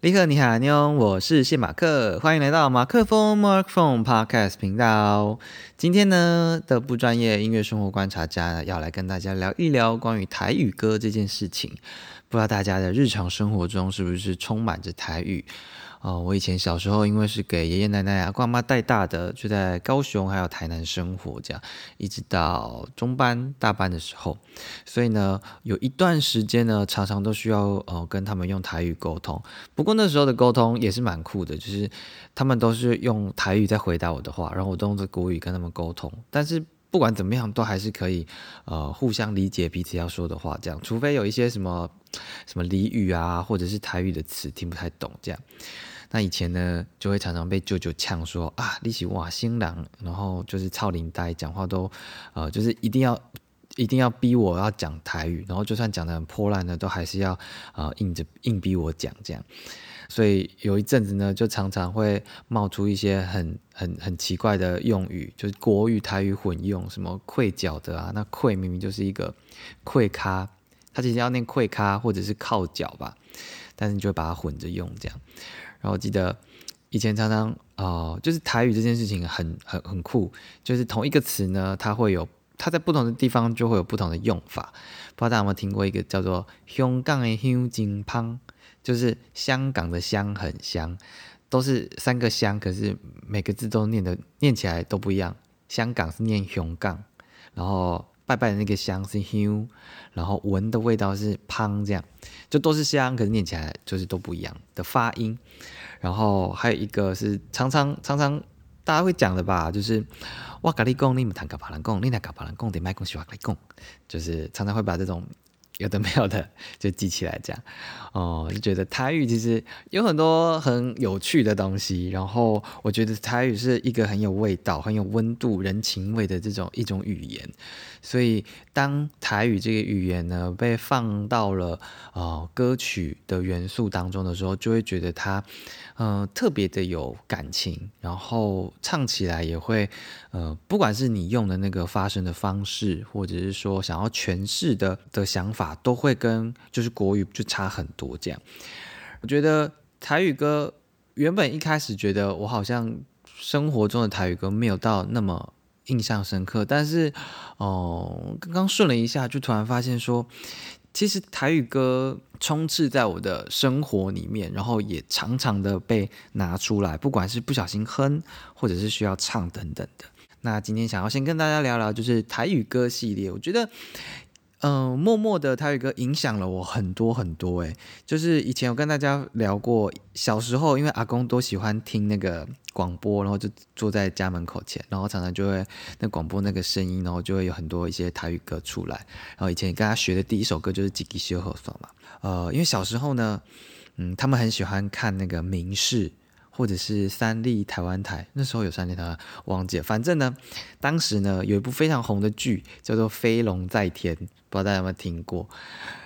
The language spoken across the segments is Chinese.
立刻你好，妞，我是谢马克，欢迎来到马克风 Mark Phone Podcast 频道。今天呢的不专业音乐生活观察家要来跟大家聊一聊关于台语歌这件事情。不知道大家的日常生活中是不是充满着台语？哦，我以前小时候因为是给爷爷奶奶啊、爸妈带大的，就在高雄还有台南生活，这样一直到中班、大班的时候，所以呢，有一段时间呢，常常都需要呃跟他们用台语沟通。不过那时候的沟通也是蛮酷的，就是他们都是用台语在回答我的话，然后我都用着国语跟他们沟通。但是不管怎么样，都还是可以呃互相理解彼此要说的话，这样，除非有一些什么什么俚语啊，或者是台语的词听不太懂，这样。那以前呢，就会常常被舅舅呛说啊，你是哇新郎，然后就是操林呆，讲话都，呃，就是一定要一定要逼我要讲台语，然后就算讲的很破烂的，都还是要呃硬着硬逼我讲这样。所以有一阵子呢，就常常会冒出一些很很很奇怪的用语，就是国语台语混用，什么愧脚的啊，那愧明明就是一个愧咖，他其实要念跪咖或者是靠脚吧，但是你就会把它混着用这样。然后我记得以前常常啊，就是台语这件事情很很很酷，就是同一个词呢，它会有它在不同的地方就会有不同的用法。不知道大家有没有听过一个叫做“香港的香金香”，就是香港的香很香，都是三个香，可是每个字都念的念起来都不一样。香港是念香港，然后拜拜的那个香是香，然后闻的味道是香，这样。就都是香，可是念起来就是都不一样的发音。然后还有一个是常常常常大家会讲的吧，就是哇咖喱贡，你们谈卡巴兰贡，你谈卡巴兰贡得卖贡西瓦咖喱贡，就是常常会把这种。有的没有的就记起来，这样哦，就觉得台语其实有很多很有趣的东西。然后我觉得台语是一个很有味道、很有温度、人情味的这种一种语言。所以当台语这个语言呢被放到了呃歌曲的元素当中的时候，就会觉得它嗯特别的有感情，然后唱起来也会呃，不管是你用的那个发声的方式，或者是说想要诠释的的想法。都会跟就是国语就差很多这样，我觉得台语歌原本一开始觉得我好像生活中的台语歌没有到那么印象深刻，但是哦，刚刚顺了一下，就突然发现说，其实台语歌充斥在我的生活里面，然后也常常的被拿出来，不管是不小心哼，或者是需要唱等等的。那今天想要先跟大家聊聊，就是台语歌系列，我觉得。嗯，默默的台语歌影响了我很多很多诶，就是以前有跟大家聊过，小时候因为阿公都喜欢听那个广播，然后就坐在家门口前，然后常常就会那广播那个声音，然后就会有很多一些台语歌出来。然后以前跟他学的第一首歌就是《吉吉修和爽》嘛，呃，因为小时候呢，嗯，他们很喜欢看那个明视。或者是三立台湾台，那时候有三立台湾，忘记了。反正呢，当时呢有一部非常红的剧叫做《飞龙在天》，不知道大家有没有听过？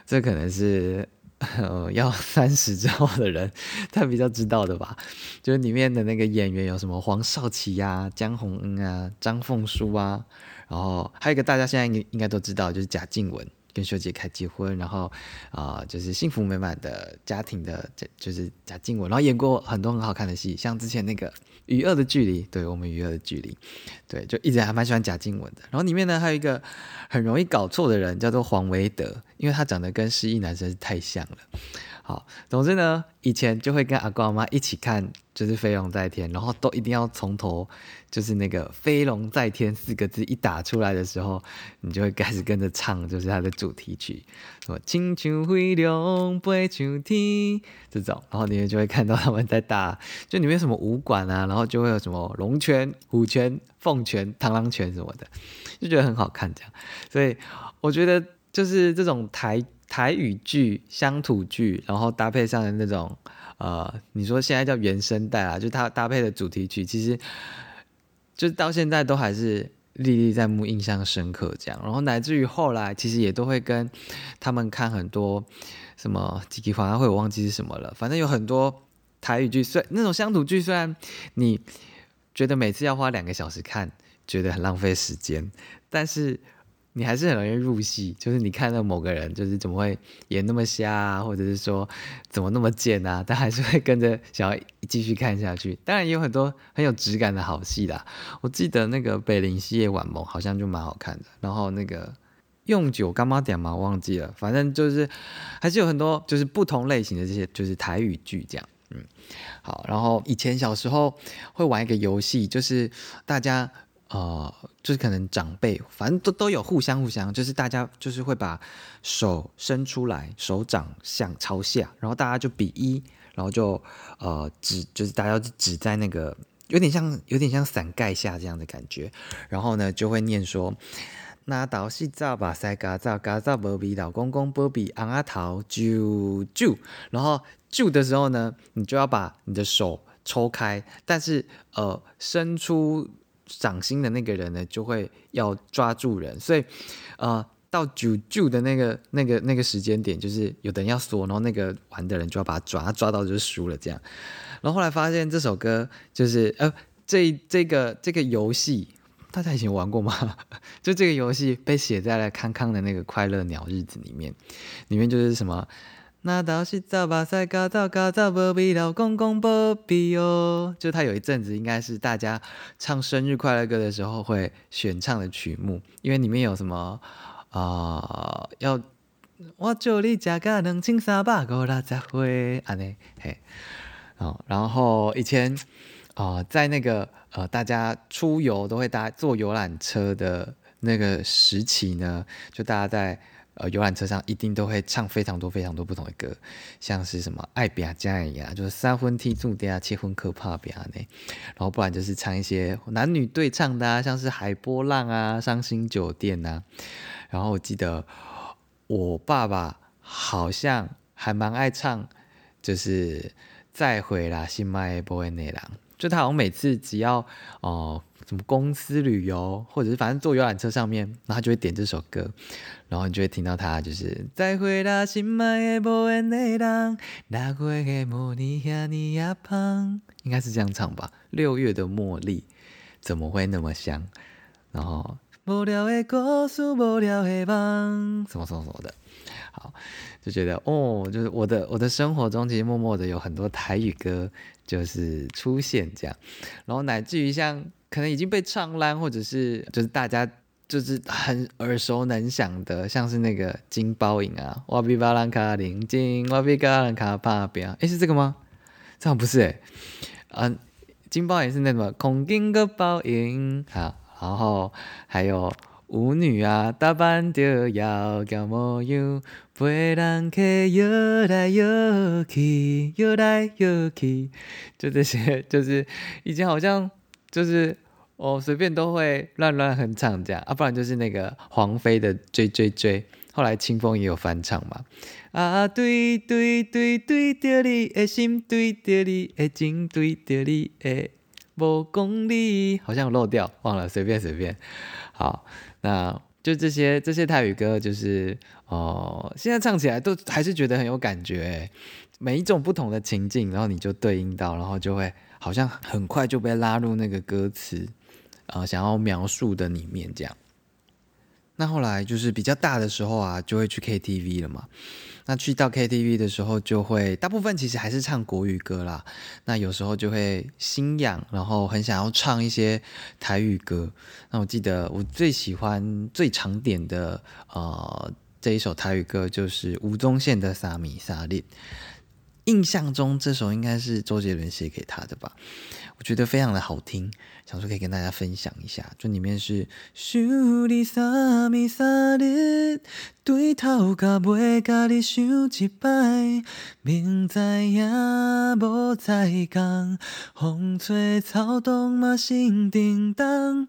这可能是呃要三十之后的人他比较知道的吧。就是里面的那个演员有什么黄少祺呀、江宏恩啊、张凤书啊，然后还有一个大家现在应应该都知道，就是贾静雯。跟秀姐开结婚，然后啊，就是幸福美满的家庭的，就是贾静雯，然后演过很多很好看的戏，像之前那个《与恶的距离》，对我们《与恶的距离》，对，就一直还蛮喜欢贾静雯的。然后里面呢，还有一个很容易搞错的人，叫做黄维德，因为他长得跟失忆男生太像了。好，总之呢，以前就会跟阿公阿妈一起看，就是《飞龙在天》，然后都一定要从头，就是那个“飞龙在天”四个字一打出来的时候，你就会开始跟着唱，就是它的主题曲，什么“青丘飞龙飞上天”这种，然后你们就会看到他们在打，就里面什么武馆啊，然后就会有什么龙拳、虎拳、凤拳、螳螂拳什么的，就觉得很好看这样。所以我觉得就是这种台。台语剧、乡土剧，然后搭配上的那种，呃，你说现在叫原声带啊，就它搭配的主题曲，其实就到现在都还是历历在目、印象深刻这样。然后乃至于后来，其实也都会跟他们看很多什么几集反而会我忘记是什么了。反正有很多台语剧，虽那种乡土剧，虽然你觉得每次要花两个小时看，觉得很浪费时间，但是。你还是很容易入戏，就是你看到某个人，就是怎么会演那么瞎啊，或者是说怎么那么贱啊，但还是会跟着想要继续看下去。当然也有很多很有质感的好戏啦，我记得那个《北林西夜晚梦》好像就蛮好看的，然后那个用酒干嘛点嘛忘记了，反正就是还是有很多就是不同类型的这些就是台语剧这样，嗯，好，然后以前小时候会玩一个游戏，就是大家。呃，就是可能长辈，反正都都有互相互相，就是大家就是会把手伸出来，手掌向朝下，然后大家就比一，然后就呃指，就是大家指在那个有点像有点像伞盖下这样的感觉，然后呢就会念说，那倒是早吧塞嘎早嘎早波比老公公波比昂阿桃啾啾，然后啾的时候呢，你就要把你的手抽开，但是呃伸出。掌心的那个人呢，就会要抓住人，所以，呃，到九九的那个、那个、那个时间点，就是有的人要锁，然后那个玩的人就要把他抓，抓到就输了。这样，然后后来发现这首歌就是，呃，这这个这个游戏，大家以前玩过吗？就这个游戏被写在了康康的那个快乐鸟日子里面，里面就是什么。那倒是早把赛嘎早嘎早波比老公公波比哦，就他有一阵子应该是大家唱生日快乐歌的时候会选唱的曲目，因为里面有什么啊要我祝你家个两千三百五六十岁安尼嘿哦，然后以前啊在那个呃大家出游都会搭坐游览车的那个时期呢，就大家在。呃，游览车上一定都会唱非常多非常多不同的歌，像是什么爱比亚加呀，就是三分踢住的啊，七分可怕比亚呢，然后不然就是唱一些男女对唱的啊，像是海波浪啊，伤心酒店呐。然后我记得我爸爸好像还蛮爱唱，就是再回啦，新麦波内郎，就他好像每次只要哦。什么公司旅游，或者是反正坐游览车上面，然后他就会点这首歌，然后你就会听到他就是再会啦，心爱的无缘的人，那月的茉莉遐尼呀香，应该是这样唱吧？六月的茉莉怎么会那么香？然后无聊的故事，无聊的梦，什么什么什么的，好，就觉得哦，就是我的我的生活中其实默默的有很多台语歌就是出现这样，然后乃至于像。可能已经被唱烂，或者是就是大家就是很耳熟能详的，像是那个金包银啊，哇比巴兰卡林金，哇比巴兰卡帕比啊，诶，是这个吗？这样不是诶。嗯，金包银是那什么空金个包银好，然后还有舞女啊，打扮着要叫模样，陪人客游来游去，游来游去，就这些，就是已经好像就是。我，随便都会乱乱哼唱这样啊，不然就是那个黄飞的追追追，后来清风也有翻唱嘛。啊，对对对对着你的心，对着你的情，对着你的无公里，好像漏掉，忘了，随便随便。好，那就这些这些泰语歌，就是哦，现在唱起来都还是觉得很有感觉，每一种不同的情境，然后你就对应到，然后就会好像很快就被拉入那个歌词。呃，想要描述的里面这样，那后来就是比较大的时候啊，就会去 KTV 了嘛。那去到 KTV 的时候，就会大部分其实还是唱国语歌啦。那有时候就会心痒，然后很想要唱一些台语歌。那我记得我最喜欢、最常点的呃这一首台语歌，就是吴宗宪的《萨米萨利》。印象中这首应该是周杰伦写给他的吧？我觉得非常的好听，想说可以跟大家分享一下。就里面是，想你三暝三日，对头甲尾甲你想一摆，明知影无再讲，风吹草动嘛心叮当。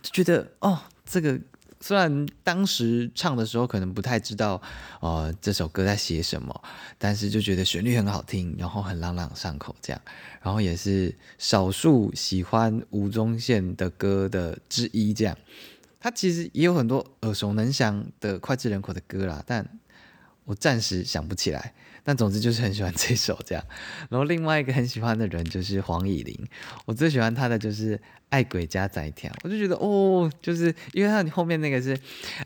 就觉得哦，这个。虽然当时唱的时候可能不太知道，呃，这首歌在写什么，但是就觉得旋律很好听，然后很朗朗上口，这样，然后也是少数喜欢吴宗宪的歌的之一，这样。他其实也有很多耳熟能详的脍炙人口的歌啦，但我暂时想不起来。但总之就是很喜欢这首这样。然后另外一个很喜欢的人就是黄以玲，我最喜欢她的就是《爱鬼加仔跳》，我就觉得哦，就是因为他后面那个是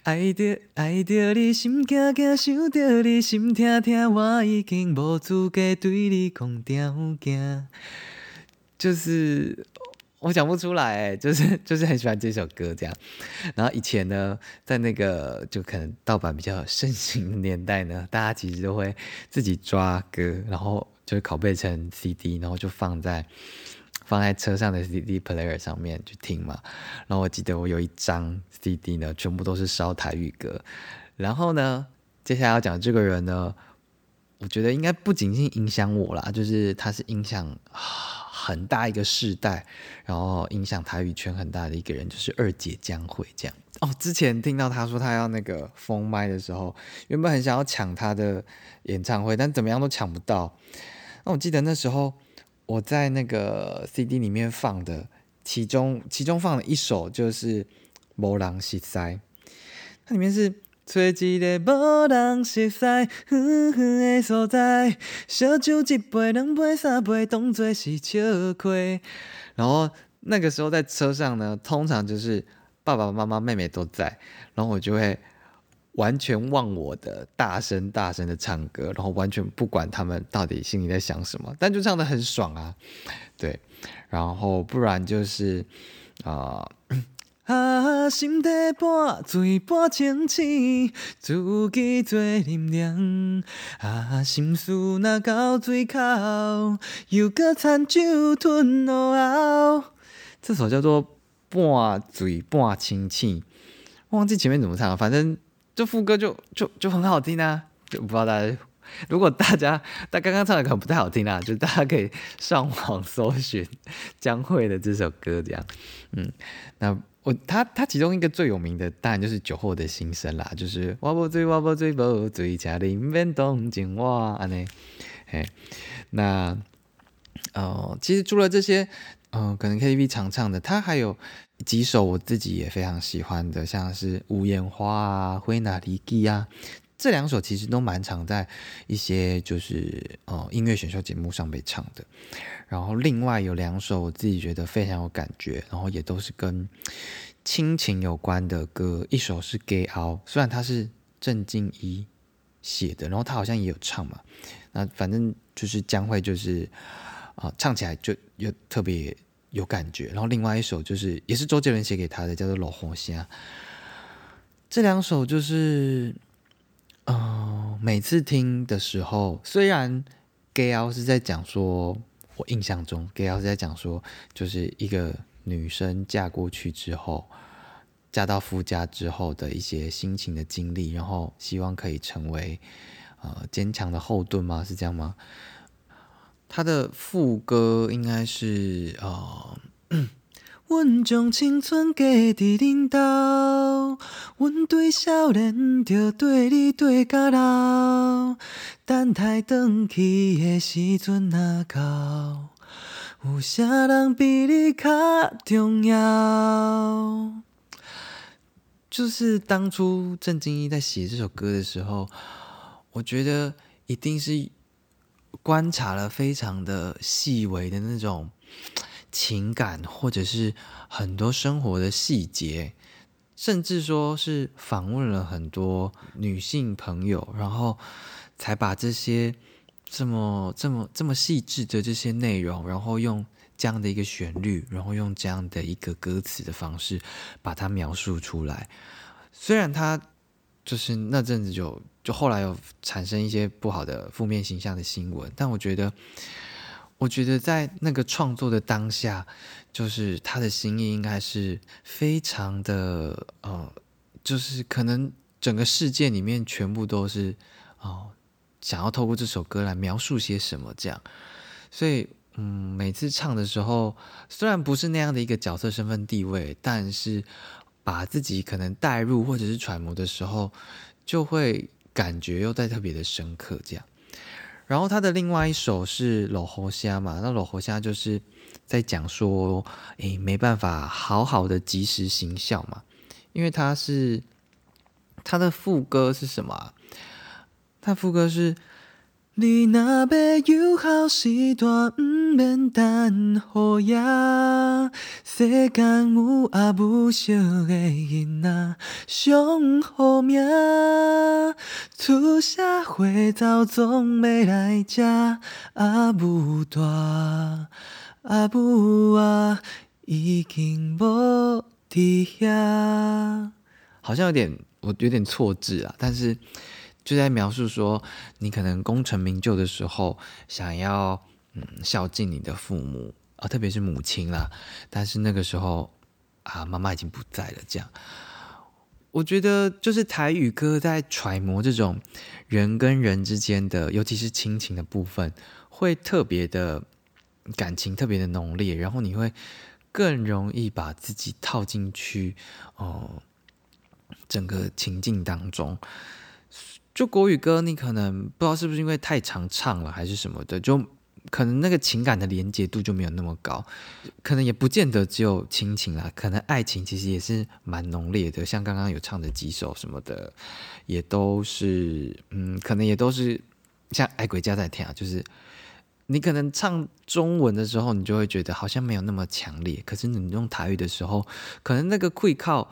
爱着爱着你心惊惊，想着你心痛痛，我已经无资格对你讲条件，就是。我讲不出来，就是就是很喜欢这首歌这样。然后以前呢，在那个就可能盗版比较盛行的年代呢，大家其实都会自己抓歌，然后就是拷贝成 CD，然后就放在放在车上的 CD player 上面去听嘛。然后我记得我有一张 CD 呢，全部都是烧台语歌。然后呢，接下来要讲这个人呢，我觉得应该不仅仅影响我啦，就是他是影响。很大一个世代，然后影响台语圈很大的一个人，就是二姐江蕙这样。哦，之前听到他说他要那个封麦的时候，原本很想要抢他的演唱会，但怎么样都抢不到。那我记得那时候我在那个 CD 里面放的，其中其中放了一首就是《魔狼西塞》，它里面是。找一个无人熟悉、远远的所在，小酒一杯、两杯、三杯，当作是笑亏。然后那个时候在车上呢，通常就是爸爸妈妈、妹妹都在，然后我就会完全忘我的，大声大声的唱歌，然后完全不管他们到底心里在想什么，但就唱的很爽啊，对。然后不然就是啊。啊，心底半醉半清醒，自己做念念。啊，心事若到嘴口，又搁掺酒吞落喉。这首叫做《半醉半清醒》，忘记前面怎么唱了，反正这副歌就就就很好听啊！就不知道大家，如果大家他刚刚唱的可能不太好听啊，就大家可以上网搜寻江蕙的这首歌，这样，嗯，那。我他他其中一个最有名的当然就是酒后的心声啦，就是我不醉我不醉不醉，家里面动静哇安尼，嘿，那呃其实除了这些，嗯，可能 KTV 常唱的，他还有几首我自己也非常喜欢的，像是无烟花啊、灰那里记啊，这两首其实都蛮常在一些就是呃音乐选秀节目上被唱的。然后另外有两首我自己觉得非常有感觉，然后也都是跟亲情有关的歌。一首是《Gay Out》，虽然它是郑敬一写的，然后他好像也有唱嘛。那反正就是将会就是啊，唱起来就有特别有感觉。然后另外一首就是也是周杰伦写给他的，叫做《老红虾》。这两首就是，嗯，每次听的时候，虽然《Gayo》是在讲说。我印象中，给老师在讲说，就是一个女生嫁过去之后，嫁到夫家之后的一些心情的经历，然后希望可以成为呃坚强的后盾吗？是这样吗？他的副歌应该是呃。阮将青春嫁伫恁兜，阮对少年就对你对到老。等待转去的时阵若到，有啥人比你较重要？就是当初郑经一在写这首歌的时候，我觉得一定是观察了非常的细微的那种。情感，或者是很多生活的细节，甚至说是访问了很多女性朋友，然后才把这些这么这么这么细致的这些内容，然后用这样的一个旋律，然后用这样的一个歌词的方式把它描述出来。虽然他就是那阵子就就后来有产生一些不好的负面形象的新闻，但我觉得。我觉得在那个创作的当下，就是他的心意应该是非常的呃，就是可能整个世界里面全部都是哦，想要透过这首歌来描述些什么这样。所以嗯，每次唱的时候，虽然不是那样的一个角色身份地位，但是把自己可能带入或者是揣摩的时候，就会感觉又在特别的深刻这样。然后他的另外一首是《老猴虾》嘛，那《老猴虾》就是在讲说，诶，没办法好好的及时行孝嘛，因为他是他的副歌是什么啊？他副歌是你若要有好时段，毋免等雨夜。世间有阿母惜的囡仔上好命，出社会早总要来食阿母大，阿母啊已经无伫遐。好像有点我有点错字啊，但是。就在描述说，你可能功成名就的时候，想要嗯孝敬你的父母啊，特别是母亲啦。但是那个时候啊，妈妈已经不在了。这样，我觉得就是台语歌在揣摩这种人跟人之间的，尤其是亲情的部分，会特别的感情特别的浓烈，然后你会更容易把自己套进去哦，整个情境当中。就国语歌，你可能不知道是不是因为太常唱了，还是什么的，就可能那个情感的连接度就没有那么高，可能也不见得只有亲情啦，可能爱情其实也是蛮浓烈的。像刚刚有唱的几首什么的，也都是，嗯，可能也都是像《爱鬼家在天》啊，就是你可能唱中文的时候，你就会觉得好像没有那么强烈，可是你用台语的时候，可能那个会靠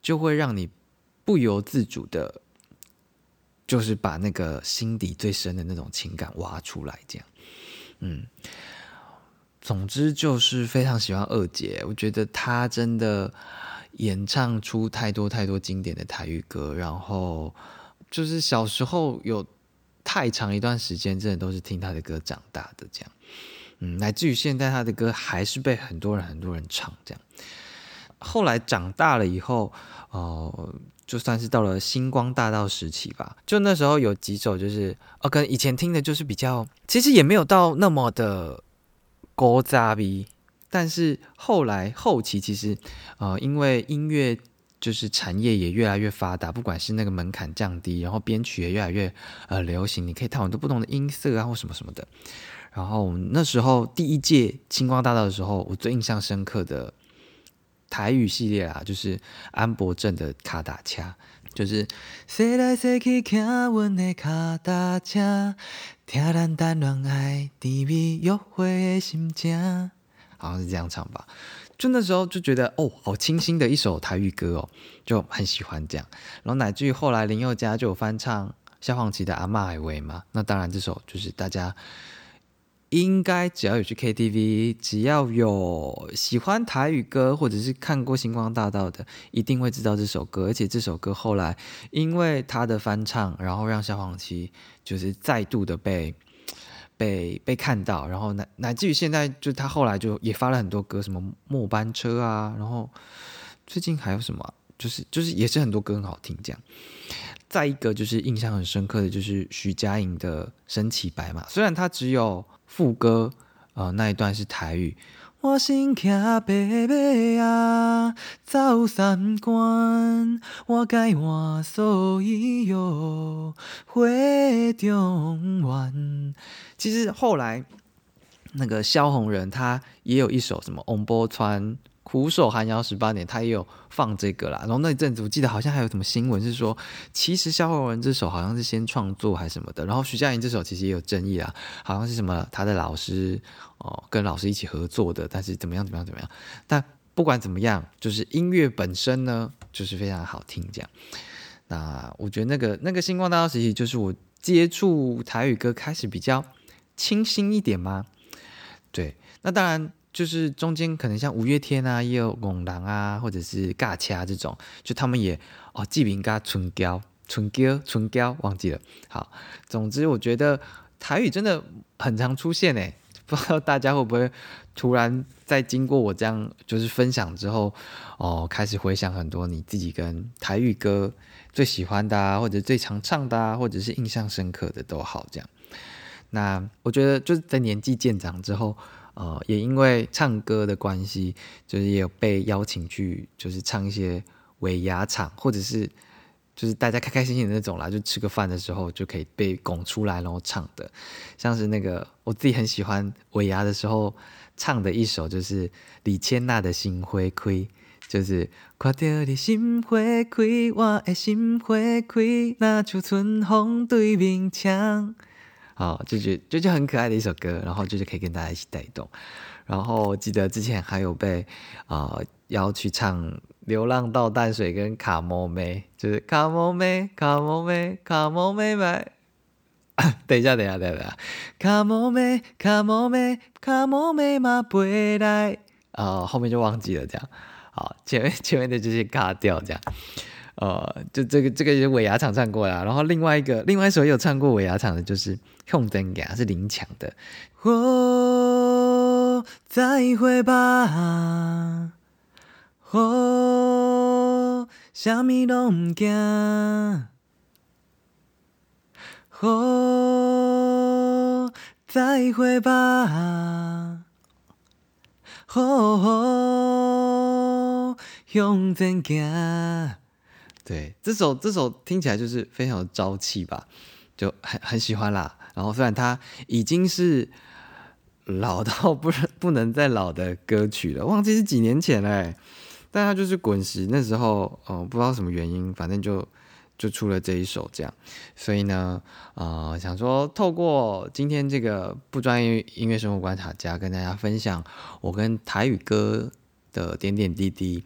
就会让你不由自主的。就是把那个心底最深的那种情感挖出来，这样，嗯，总之就是非常喜欢二姐，我觉得她真的演唱出太多太多经典的台语歌，然后就是小时候有太长一段时间，真的都是听她的歌长大的，这样，嗯，乃至于现在她的歌还是被很多人很多人唱，这样，后来长大了以后，哦。就算是到了星光大道时期吧，就那时候有几首就是哦，跟以前听的就是比较，其实也没有到那么的高扎逼，但是后来后期其实呃，因为音乐就是产业也越来越发达，不管是那个门槛降低，然后编曲也越来越呃流行，你可以弹很多不同的音色啊或什么什么的。然后那时候第一届星光大道的时候，我最印象深刻的。台语系列啊，就是安博镇的卡达恰，就是说来说去听阮的卡达恰，听咱谈恋爱甜蜜约会的心情，好像是这样唱吧。就那时候就觉得哦，好清新的一首台语歌哦，就很喜欢这样。然后乃至于后来林宥嘉就有翻唱萧煌奇的《阿妈海味》嘛，那当然这首就是大家。应该只要有去 KTV，只要有喜欢台语歌或者是看过《星光大道》的，一定会知道这首歌。而且这首歌后来因为他的翻唱，然后让萧煌奇就是再度的被被被看到，然后乃乃至于现在，就他后来就也发了很多歌，什么末班车啊，然后最近还有什么，就是就是也是很多歌很好听这样。再一个就是印象很深刻的就是徐佳莹的《升起白马》，虽然它只有。副歌，呃，那一段是台语。我心骑白马啊，走三关，我该换所有花中原。其实后来，那个萧红人他也有一首什么《翁波川》。苦守寒窑十八年，他也有放这个啦。然后那一阵子，我记得好像还有什么新闻是说，其实萧煌文这首好像是先创作还是什么的。然后徐佳莹这首其实也有争议啊，好像是什么他的老师哦跟老师一起合作的，但是怎么样怎么样怎么样。但不管怎么样，就是音乐本身呢，就是非常好听这样。那我觉得那个那个星光大道时期，就是我接触台语歌开始比较清新一点吗？对，那当然。就是中间可能像五月天啊，也有拱狼啊，或者是尬掐这种，就他们也哦，记名嘎春娇、春娇、春娇，忘记了。好，总之我觉得台语真的很常出现诶，不知道大家会不会突然在经过我这样就是分享之后，哦，开始回想很多你自己跟台语歌最喜欢的啊，或者最常唱的啊，或者是印象深刻的都好这样。那我觉得就是在年纪渐长之后。呃，也因为唱歌的关系，就是也有被邀请去，就是唱一些尾牙场，或者是就是大家开开心心的那种啦，就吃个饭的时候就可以被拱出来，然后唱的，像是那个我自己很喜欢尾牙的时候唱的一首，就是李千娜的心灰灰，就是看到你心会亏，我的心会亏，那就春风对面墙。啊，就觉就就很可爱的一首歌，然后就是可以跟大家一起带动。然后记得之前还有被啊邀去唱《流浪到淡水》跟《卡莫妹》，就是卡莫妹，卡莫妹，卡莫妹妹。等一下，等一下，等一下，卡莫妹，卡莫妹，卡莫妹嘛回来。啊，后面就忘记了这样。好，前面前面的这些卡掉这样。呃，就这个这个是尾牙厂唱过啦，然后另外一个另外一首有唱过尾牙厂的，就是《用灯给》，是林强的。哦，再会吧，哦，什么都唔惊，哦，再会吧，哦，用灯行。对，这首这首听起来就是非常有朝气吧，就很很喜欢啦。然后虽然它已经是老到不不能再老的歌曲了，忘记是几年前嘞，但它就是滚石那时候，哦，不知道什么原因，反正就就出了这一首这样。所以呢，呃，想说透过今天这个不专业音乐生活观察家跟大家分享我跟台语歌的点点滴滴，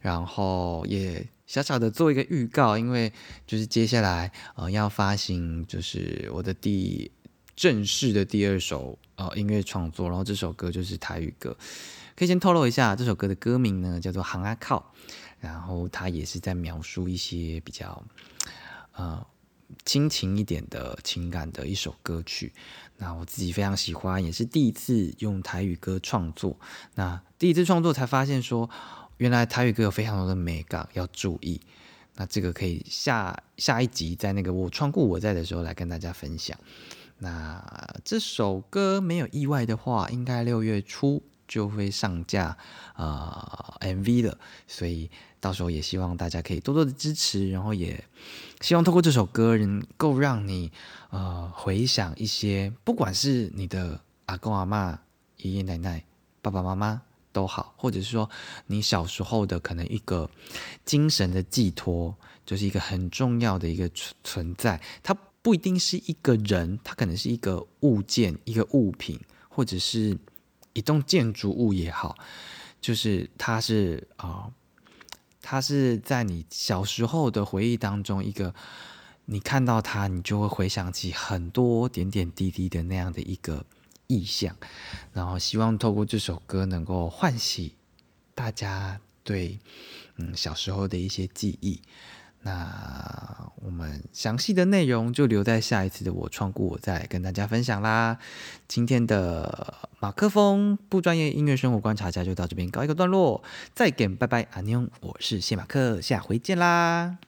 然后也。小小的做一个预告，因为就是接下来呃要发行，就是我的第正式的第二首呃音乐创作，然后这首歌就是台语歌，可以先透露一下，这首歌的歌名呢叫做《行阿靠》，然后它也是在描述一些比较呃亲情一点的情感的一首歌曲。那我自己非常喜欢，也是第一次用台语歌创作，那第一次创作才发现说。原来台语歌有非常多的美感要注意，那这个可以下下一集在那个我创故我在的时候来跟大家分享。那这首歌没有意外的话，应该六月初就会上架啊 MV 了，所以到时候也希望大家可以多多的支持，然后也希望透过这首歌能够让你呃回想一些，不管是你的阿公阿妈、爷爷奶奶、爸爸妈妈。都好，或者是说你小时候的可能一个精神的寄托，就是一个很重要的一个存存在。它不一定是一个人，它可能是一个物件、一个物品，或者是一栋建筑物也好。就是它是啊，它是在你小时候的回忆当中，一个你看到它，你就会回想起很多点点滴滴的那样的一个。意象，然后希望透过这首歌能够唤起大家对嗯小时候的一些记忆。那我们详细的内容就留在下一次的我创故我再跟大家分享啦。今天的马克风不专业音乐生活观察家就到这边告一个段落，再见，拜拜，阿妞，我是谢马克，下回见啦。